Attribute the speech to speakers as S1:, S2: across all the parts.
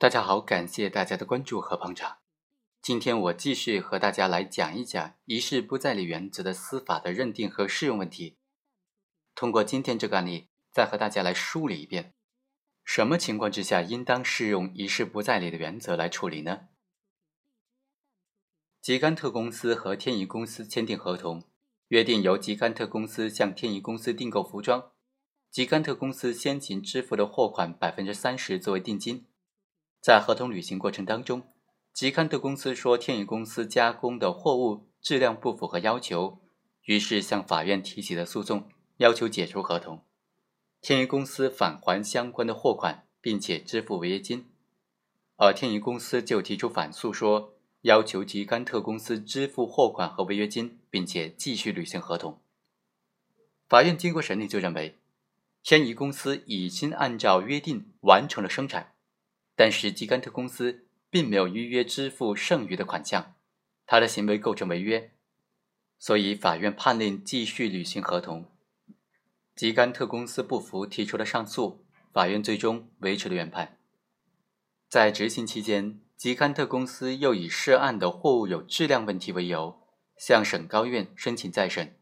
S1: 大家好，感谢大家的关注和捧场。今天我继续和大家来讲一讲“一事不再理”原则的司法的认定和适用问题。通过今天这个案例，再和大家来梳理一遍，什么情况之下应当适用“一事不再理”的原则来处理呢？吉甘特公司和天怡公司签订合同，约定由吉甘特公司向天怡公司订购服装，吉甘特公司先行支付的货款百分之三十作为定金。在合同履行过程当中，吉甘特公司说天宇公司加工的货物质量不符合要求，于是向法院提起了诉讼，要求解除合同。天宇公司返还相关的货款，并且支付违约金，而天宇公司就提出反诉，说要求吉甘特公司支付货款和违约金，并且继续履行合同。法院经过审理就认为，天宇公司已经按照约定完成了生产。但是吉甘特公司并没有预约支付剩余的款项，他的行为构成违约，所以法院判令继续履行合同。吉甘特公司不服，提出了上诉，法院最终维持了原判。在执行期间，吉甘特公司又以涉案的货物有质量问题为由，向省高院申请再审。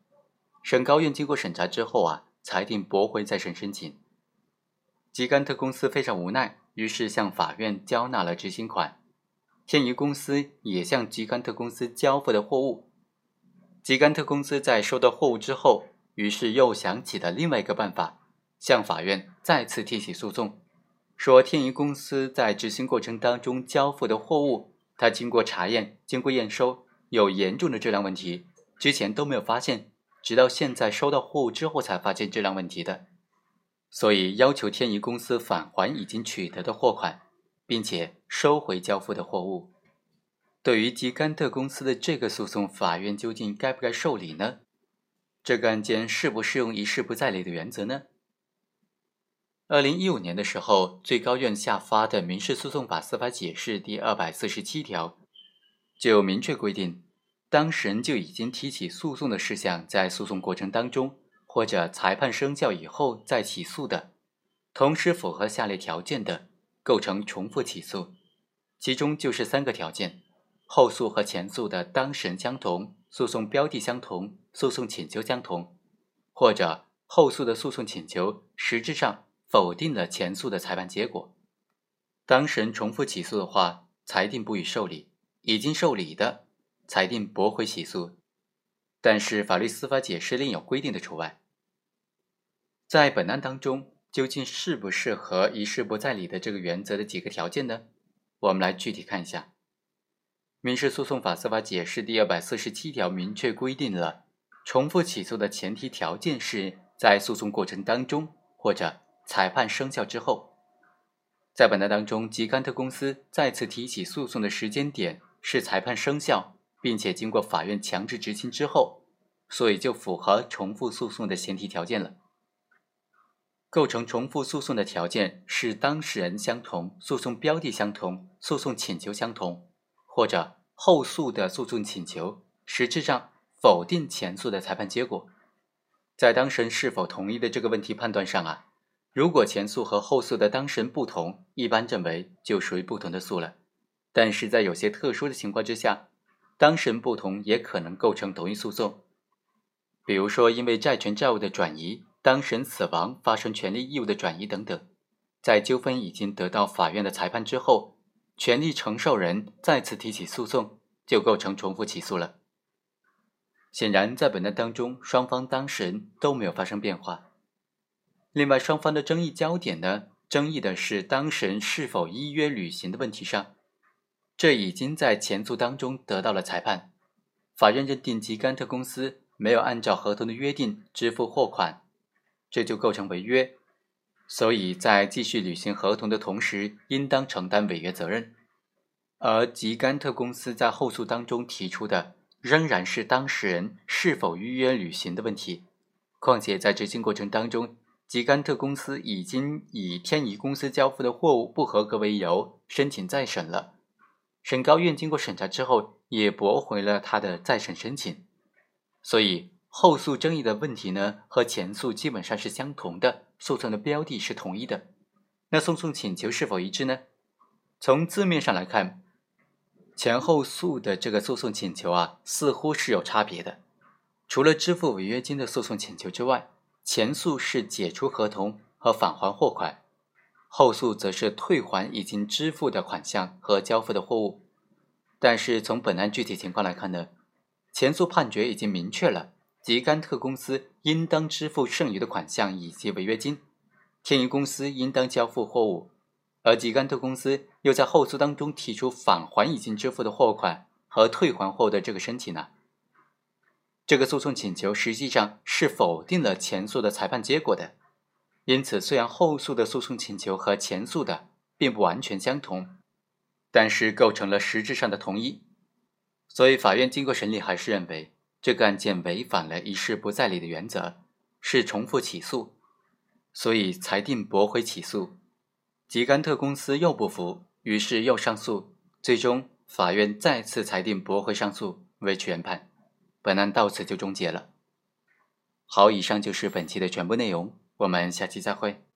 S1: 省高院经过审查之后啊，裁定驳回再审申请。吉甘特公司非常无奈。于是向法院交纳了执行款，天娱公司也向吉甘特公司交付的货物。吉甘特公司在收到货物之后，于是又想起了另外一个办法，向法院再次提起诉讼，说天娱公司在执行过程当中交付的货物，它经过查验、经过验收有严重的质量问题，之前都没有发现，直到现在收到货物之后才发现质量问题的。所以要求天怡公司返还已经取得的货款，并且收回交付的货物。对于吉甘特公司的这个诉讼，法院究竟该不该受理呢？这个案件适不适用一事不再理的原则呢？二零一五年的时候，最高院下发的《民事诉讼法司法解释》第二百四十七条，就明确规定，当事人就已经提起诉讼的事项，在诉讼过程当中。或者裁判生效以后再起诉的，同时符合下列条件的，构成重复起诉。其中就是三个条件：后诉和前诉的当事人相同，诉讼标的相同，诉讼请求相同；或者后诉的诉讼请求实质上否定了前诉的裁判结果。当事人重复起诉的话，裁定不予受理；已经受理的，裁定驳回起诉。但是法律司法解释另有规定的除外。在本案当中，究竟适不适合一事不再理的这个原则的几个条件呢？我们来具体看一下。民事诉讼法司法解释第二百四十七条明确规定了，重复起诉的前提条件是在诉讼过程当中或者裁判生效之后。在本案当中，吉甘特公司再次提起诉讼的时间点是裁判生效，并且经过法院强制执行之后，所以就符合重复诉讼的前提条件了。构成重复诉讼的条件是当事人相同、诉讼标的相同、诉讼请求相同，或者后诉的诉讼请求实质上否定前诉的裁判结果。在当事人是否同意的这个问题判断上啊，如果前诉和后诉的当事人不同，一般认为就属于不同的诉了。但是在有些特殊的情况之下，当事人不同也可能构成同一诉讼，比如说因为债权债务的转移。当事人死亡发生权利义务的转移等等，在纠纷已经得到法院的裁判之后，权利承受人再次提起诉讼，就构成重复起诉了。显然，在本案当中，双方当事人都没有发生变化。另外，双方的争议焦点呢，争议的是当事人是否依约履行的问题上，这已经在前诉当中得到了裁判，法院认定吉甘特公司没有按照合同的约定支付货款。这就构成违约，所以在继续履行合同的同时，应当承担违约责任。而吉甘特公司在后诉当中提出的，仍然是当事人是否预约履行的问题。况且在执行过程当中，吉甘特公司已经以天怡公司交付的货物不合格为由申请再审了，省高院经过审查之后，也驳回了他的再审申请，所以。后诉争议的问题呢，和前诉基本上是相同的，诉讼的标的是统一的。那诉讼请求是否一致呢？从字面上来看，前后诉的这个诉讼请求啊，似乎是有差别的。除了支付违约金的诉讼请求之外，前诉是解除合同和返还货款，后诉则是退还已经支付的款项和交付的货物。但是从本案具体情况来看呢，前诉判决已经明确了吉甘特公司应当支付剩余的款项以及违约金，天一公司应当交付货物，而吉甘特公司又在后诉当中提出返还已经支付的货款和退还后的这个申请呢。这个诉讼请求实际上是否定了前诉的裁判结果的，因此虽然后诉的诉讼请求和前诉的并不完全相同。但是构成了实质上的同一，所以法院经过审理还是认为这个案件违反了一事不再理的原则，是重复起诉，所以裁定驳回起诉。吉甘特公司又不服，于是又上诉，最终法院再次裁定驳回上诉，维持原判。本案到此就终结了。好，以上就是本期的全部内容，我们下期再会。